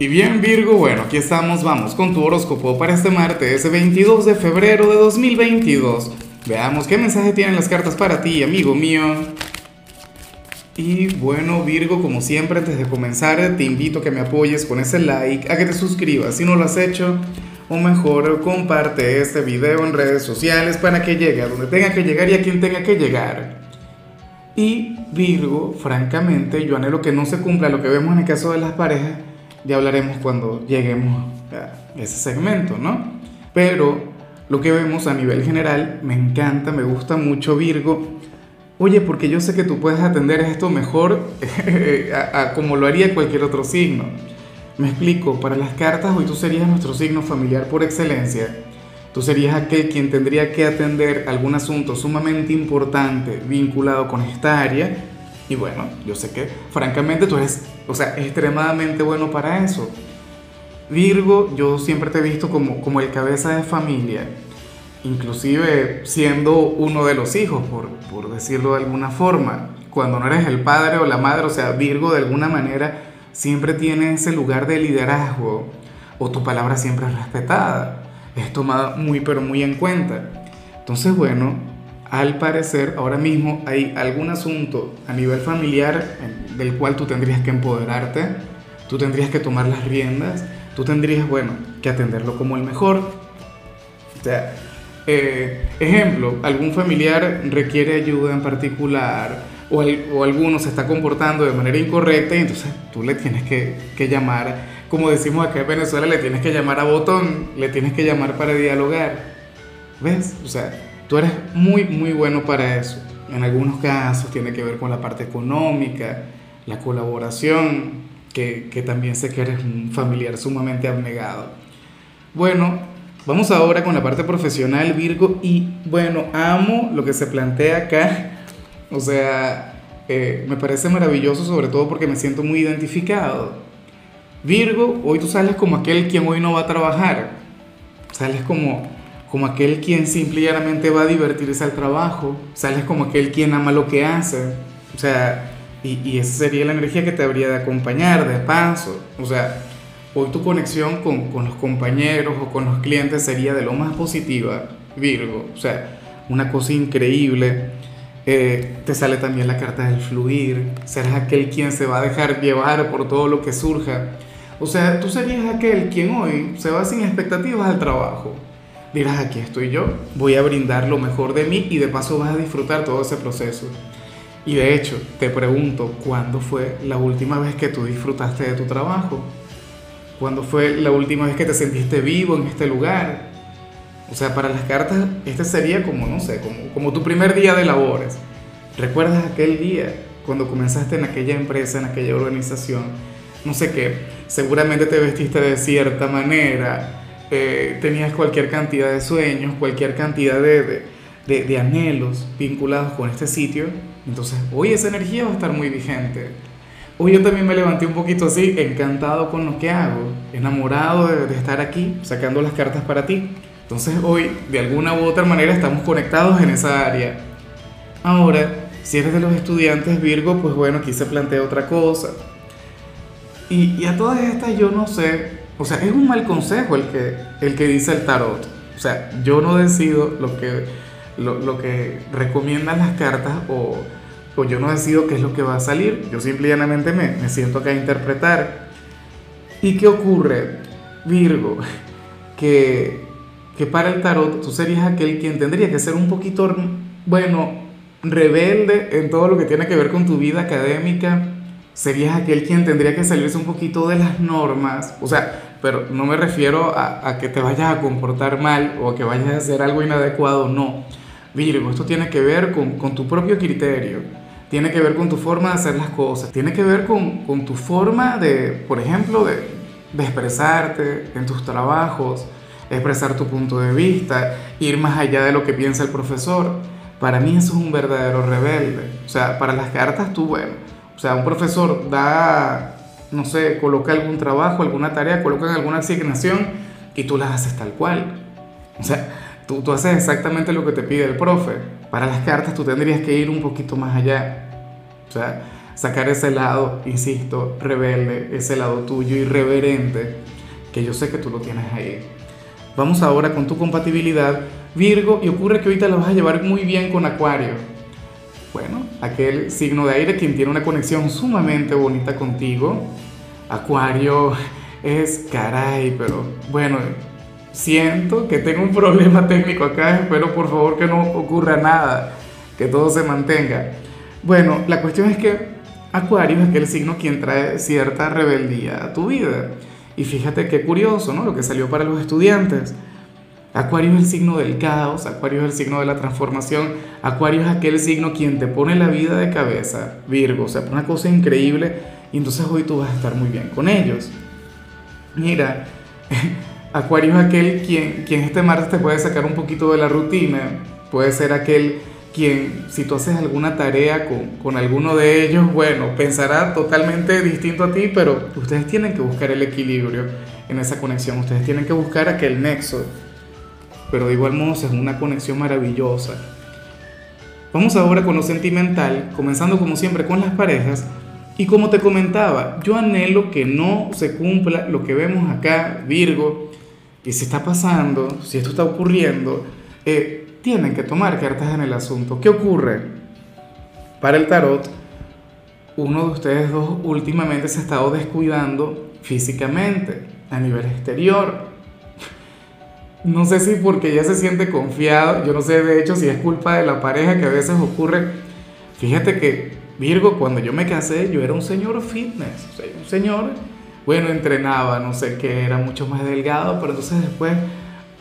Y bien Virgo, bueno, aquí estamos, vamos con tu horóscopo para este martes 22 de febrero de 2022. Veamos qué mensaje tienen las cartas para ti, amigo mío. Y bueno Virgo, como siempre, antes de comenzar te invito a que me apoyes con ese like, a que te suscribas si no lo has hecho, o mejor comparte este video en redes sociales para que llegue a donde tenga que llegar y a quien tenga que llegar. Y Virgo, francamente, yo anhelo que no se cumpla lo que vemos en el caso de las parejas ya hablaremos cuando lleguemos a ese segmento, ¿no? Pero lo que vemos a nivel general me encanta, me gusta mucho Virgo. Oye, porque yo sé que tú puedes atender esto mejor como lo haría cualquier otro signo. Me explico, para las cartas hoy tú serías nuestro signo familiar por excelencia. Tú serías aquel quien tendría que atender algún asunto sumamente importante vinculado con esta área y bueno, yo sé que francamente tú eres, o sea, extremadamente bueno para eso. Virgo, yo siempre te he visto como, como el cabeza de familia, inclusive siendo uno de los hijos, por, por decirlo de alguna forma. Cuando no eres el padre o la madre, o sea, Virgo de alguna manera siempre tiene ese lugar de liderazgo o tu palabra siempre es respetada, es tomada muy pero muy en cuenta. Entonces, bueno, al parecer ahora mismo hay algún asunto a nivel familiar del cual tú tendrías que empoderarte, tú tendrías que tomar las riendas, tú tendrías, bueno, que atenderlo como el mejor. O sea, eh, ejemplo, algún familiar requiere ayuda en particular o, o, alguno se está comportando de manera incorrecta y entonces tú le tienes que, que llamar, como decimos acá en Venezuela, le tienes que llamar a botón, le tienes que llamar para dialogar. ¿Ves? O sea, Tú eres muy, muy bueno para eso. En algunos casos tiene que ver con la parte económica, la colaboración, que, que también sé que eres un familiar sumamente abnegado. Bueno, vamos ahora con la parte profesional, Virgo, y bueno, amo lo que se plantea acá. O sea, eh, me parece maravilloso, sobre todo porque me siento muy identificado. Virgo, hoy tú sales como aquel quien hoy no va a trabajar. Sales como como aquel quien simplemente va a divertirse al trabajo, sales como aquel quien ama lo que hace, o sea, y, y esa sería la energía que te habría de acompañar de paso, o sea, hoy tu conexión con, con los compañeros o con los clientes sería de lo más positiva, Virgo, o sea, una cosa increíble. Eh, te sale también la carta del fluir, serás aquel quien se va a dejar llevar por todo lo que surja. O sea, tú serías aquel quien hoy se va sin expectativas al trabajo dirás, aquí estoy yo, voy a brindar lo mejor de mí y de paso vas a disfrutar todo ese proceso. Y de hecho, te pregunto, ¿cuándo fue la última vez que tú disfrutaste de tu trabajo? ¿Cuándo fue la última vez que te sentiste vivo en este lugar? O sea, para las cartas, este sería como, no sé, como, como tu primer día de labores. ¿Recuerdas aquel día cuando comenzaste en aquella empresa, en aquella organización? No sé qué, seguramente te vestiste de cierta manera, eh, tenías cualquier cantidad de sueños, cualquier cantidad de, de, de, anhelos vinculados con este sitio, entonces hoy esa energía va a estar muy vigente. Hoy yo también me levanté un poquito así, encantado con lo que hago, enamorado de, de estar aquí, sacando las cartas para ti. Entonces hoy, de alguna u otra manera, estamos conectados en esa área. Ahora, si eres de los estudiantes Virgo, pues bueno, aquí se plantea otra cosa. Y, y a todas estas yo no sé o sea, es un mal consejo el que, el que dice el tarot. O sea, yo no decido lo que, lo, lo que recomiendan las cartas o, o, yo no decido qué es lo que va a salir. Yo simplemente me, me siento acá a interpretar. ¿Y qué ocurre, Virgo? Que, que para el tarot tú serías aquel quien tendría que ser un poquito, bueno, rebelde en todo lo que tiene que ver con tu vida académica. Serías aquel quien tendría que salirse un poquito de las normas. O sea, pero no me refiero a, a, que te vayas a comportar mal o a que vayas a hacer algo inadecuado, no. Virgo, esto tiene que ver con, con tu propio criterio, tiene que ver con tu forma de hacer las cosas, tiene que ver con, con tu forma de, por ejemplo, de, de expresarte en tus trabajos, expresar tu punto de vista, ir más allá de lo que piensa el profesor. Para mí eso es un verdadero rebelde. O sea, para las cartas tú, bueno, o sea, un profesor da no sé, coloca algún trabajo, alguna tarea, coloca alguna asignación y tú la haces tal cual. O sea, tú, tú haces exactamente lo que te pide el profe. Para las cartas tú tendrías que ir un poquito más allá. O sea, sacar ese lado, insisto, rebelde, ese lado tuyo irreverente, que yo sé que tú lo tienes ahí. Vamos ahora con tu compatibilidad, Virgo, y ocurre que ahorita la vas a llevar muy bien con Acuario. Bueno, aquel signo de aire quien tiene una conexión sumamente bonita contigo. Acuario es caray, pero bueno, siento que tengo un problema técnico acá, espero por favor que no ocurra nada, que todo se mantenga. Bueno, la cuestión es que Acuario es aquel signo quien trae cierta rebeldía a tu vida. Y fíjate qué curioso, ¿no? Lo que salió para los estudiantes. Acuario es el signo del caos, Acuario es el signo de la transformación, Acuario es aquel signo quien te pone la vida de cabeza, Virgo, o sea, una cosa increíble y entonces hoy tú vas a estar muy bien con ellos. Mira, Acuario es aquel quien, quien este martes te puede sacar un poquito de la rutina, puede ser aquel quien, si tú haces alguna tarea con, con, alguno de ellos, bueno, pensará totalmente distinto a ti, pero ustedes tienen que buscar el equilibrio en esa conexión, ustedes tienen que buscar aquel nexo, pero de igual modo es una conexión maravillosa. Vamos ahora con lo sentimental, comenzando como siempre con las parejas, y como te comentaba, yo anhelo que no se cumpla lo que vemos acá, Virgo, y si está pasando, si esto está ocurriendo, eh, tienen que tomar cartas en el asunto. ¿Qué ocurre? Para el tarot, uno de ustedes dos últimamente se ha estado descuidando físicamente, a nivel exterior. No sé si porque ya se siente confiado, yo no sé de hecho si es culpa de la pareja que a veces ocurre. Fíjate que Virgo, cuando yo me casé, yo era un señor fitness, un señor, bueno, entrenaba, no sé qué, era mucho más delgado, pero entonces después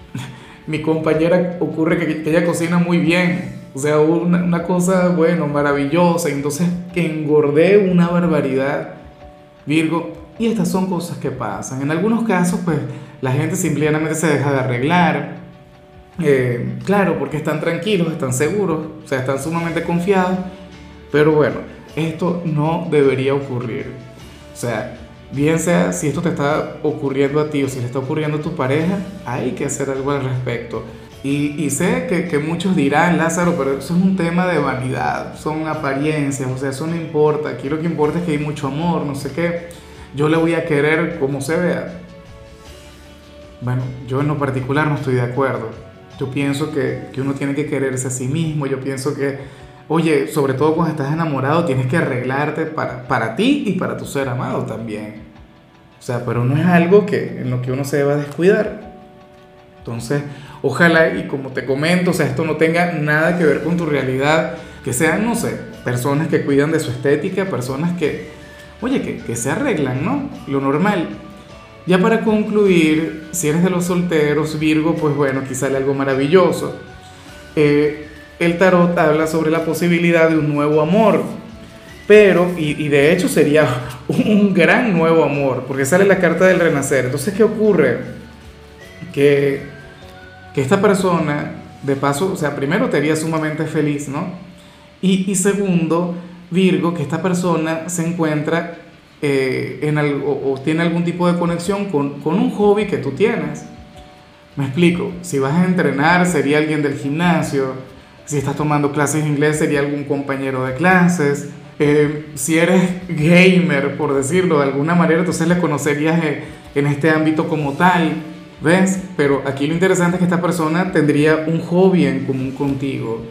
mi compañera ocurre que, ella cocina muy bien, o sea, una, una cosa, bueno, maravillosa, entonces que engordé una barbaridad, Virgo, y estas son cosas que pasan. En algunos casos, pues, la gente simplemente se deja de arreglar, eh, claro, porque están tranquilos, están seguros, o sea, están sumamente confiados, pero bueno, esto no debería ocurrir. O sea, Bien sea si esto te está ocurriendo a ti o si le está ocurriendo a tu pareja, hay que hacer algo al respecto. Y, sé que, que, muchos dirán, Lázaro, pero eso es un tema de vanidad, son apariencias, o sea, eso no importa. Aquí lo que importa es que hay mucho amor, no sé qué. Yo le voy a querer como se vea. Bueno, yo en lo particular no estoy de acuerdo. Yo pienso que, que uno tiene que quererse a sí mismo, yo pienso que Oye, sobre todo cuando estás enamorado, tienes que arreglarte para, para ti y para tu ser amado también. O sea, pero no es algo que, en lo que uno se deba descuidar. Entonces, ojalá, y como te comento, o sea, esto no tenga nada que ver con tu realidad, que sean, no sé, personas que cuidan de su estética, personas que, oye, que, que se arreglan, ¿no? Lo normal. Ya para concluir, si eres de los solteros, Virgo, pues bueno, aquí sale algo maravilloso. Eh, el tarot habla sobre la posibilidad de un nuevo amor. Pero, y, de hecho sería un gran nuevo amor, porque sale la carta del renacer. Entonces, ¿qué ocurre? Que, que esta persona, de paso, o sea, primero te haría sumamente feliz, ¿no? Y, segundo, Virgo, que esta persona se encuentra eh, en algo, o, tiene algún tipo de conexión con, con un hobby que tú tienes. Me explico, si vas a entrenar, sería alguien del gimnasio, si estás tomando clases de inglés, sería algún compañero de clases. Eh, si eres gamer, por decirlo de alguna manera, entonces le conocerías eh, en este ámbito como tal. ¿Ves? Pero aquí lo interesante es que esta persona tendría un hobby en común contigo.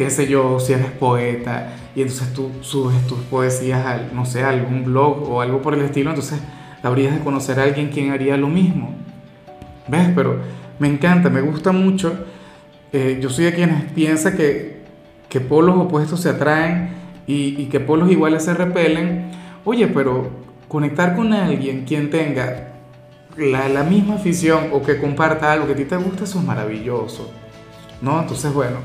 Qué sé yo, si eres poeta y entonces tú subes tus poesías a, no sé, algún blog o algo por el estilo, entonces habrías de conocer a alguien quien haría lo mismo. ¿Ves? Pero me encanta, me gusta mucho eh, yo soy de quienes piensa que, que polos opuestos se atraen y, y, que polos iguales se repelen. Oye, pero conectar con alguien quien tenga la, la, misma afición o que comparta algo que a ti te gusta, eso es maravilloso. ¿No? Entonces, bueno,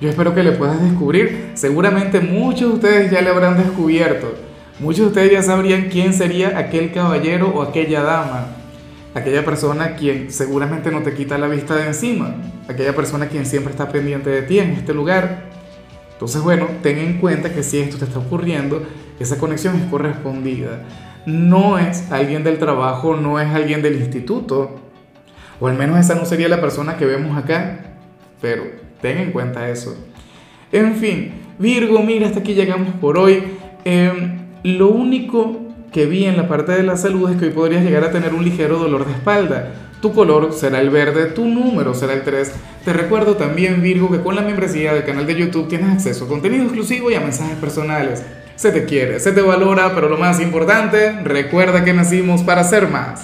yo espero que le puedas descubrir. Seguramente muchos de ustedes ya le habrán descubierto. Muchos de ustedes ya sabrían quién sería aquel caballero o aquella dama aquella persona quien seguramente no te quita la vista de encima, aquella persona quien siempre está pendiente de ti en este lugar. Entonces, bueno, ten en cuenta que si esto te está ocurriendo, esa conexión es correspondida. No es alguien del trabajo, no es alguien del instituto, o al menos esa no sería la persona que vemos acá, pero ten en cuenta eso. En fin, Virgo, mira, hasta aquí llegamos por hoy. Em, lo único que vi en la parte de la salud es que hoy podrías llegar a tener un ligero dolor de espalda. Tu color será el verde, tu número será el 3. Te recuerdo también, Virgo, que con la membresía del canal de YouTube tienes acceso a contenido exclusivo y a mensajes personales. Se te quiere, se te valora, pero lo más importante, recuerda que nacimos para ser más.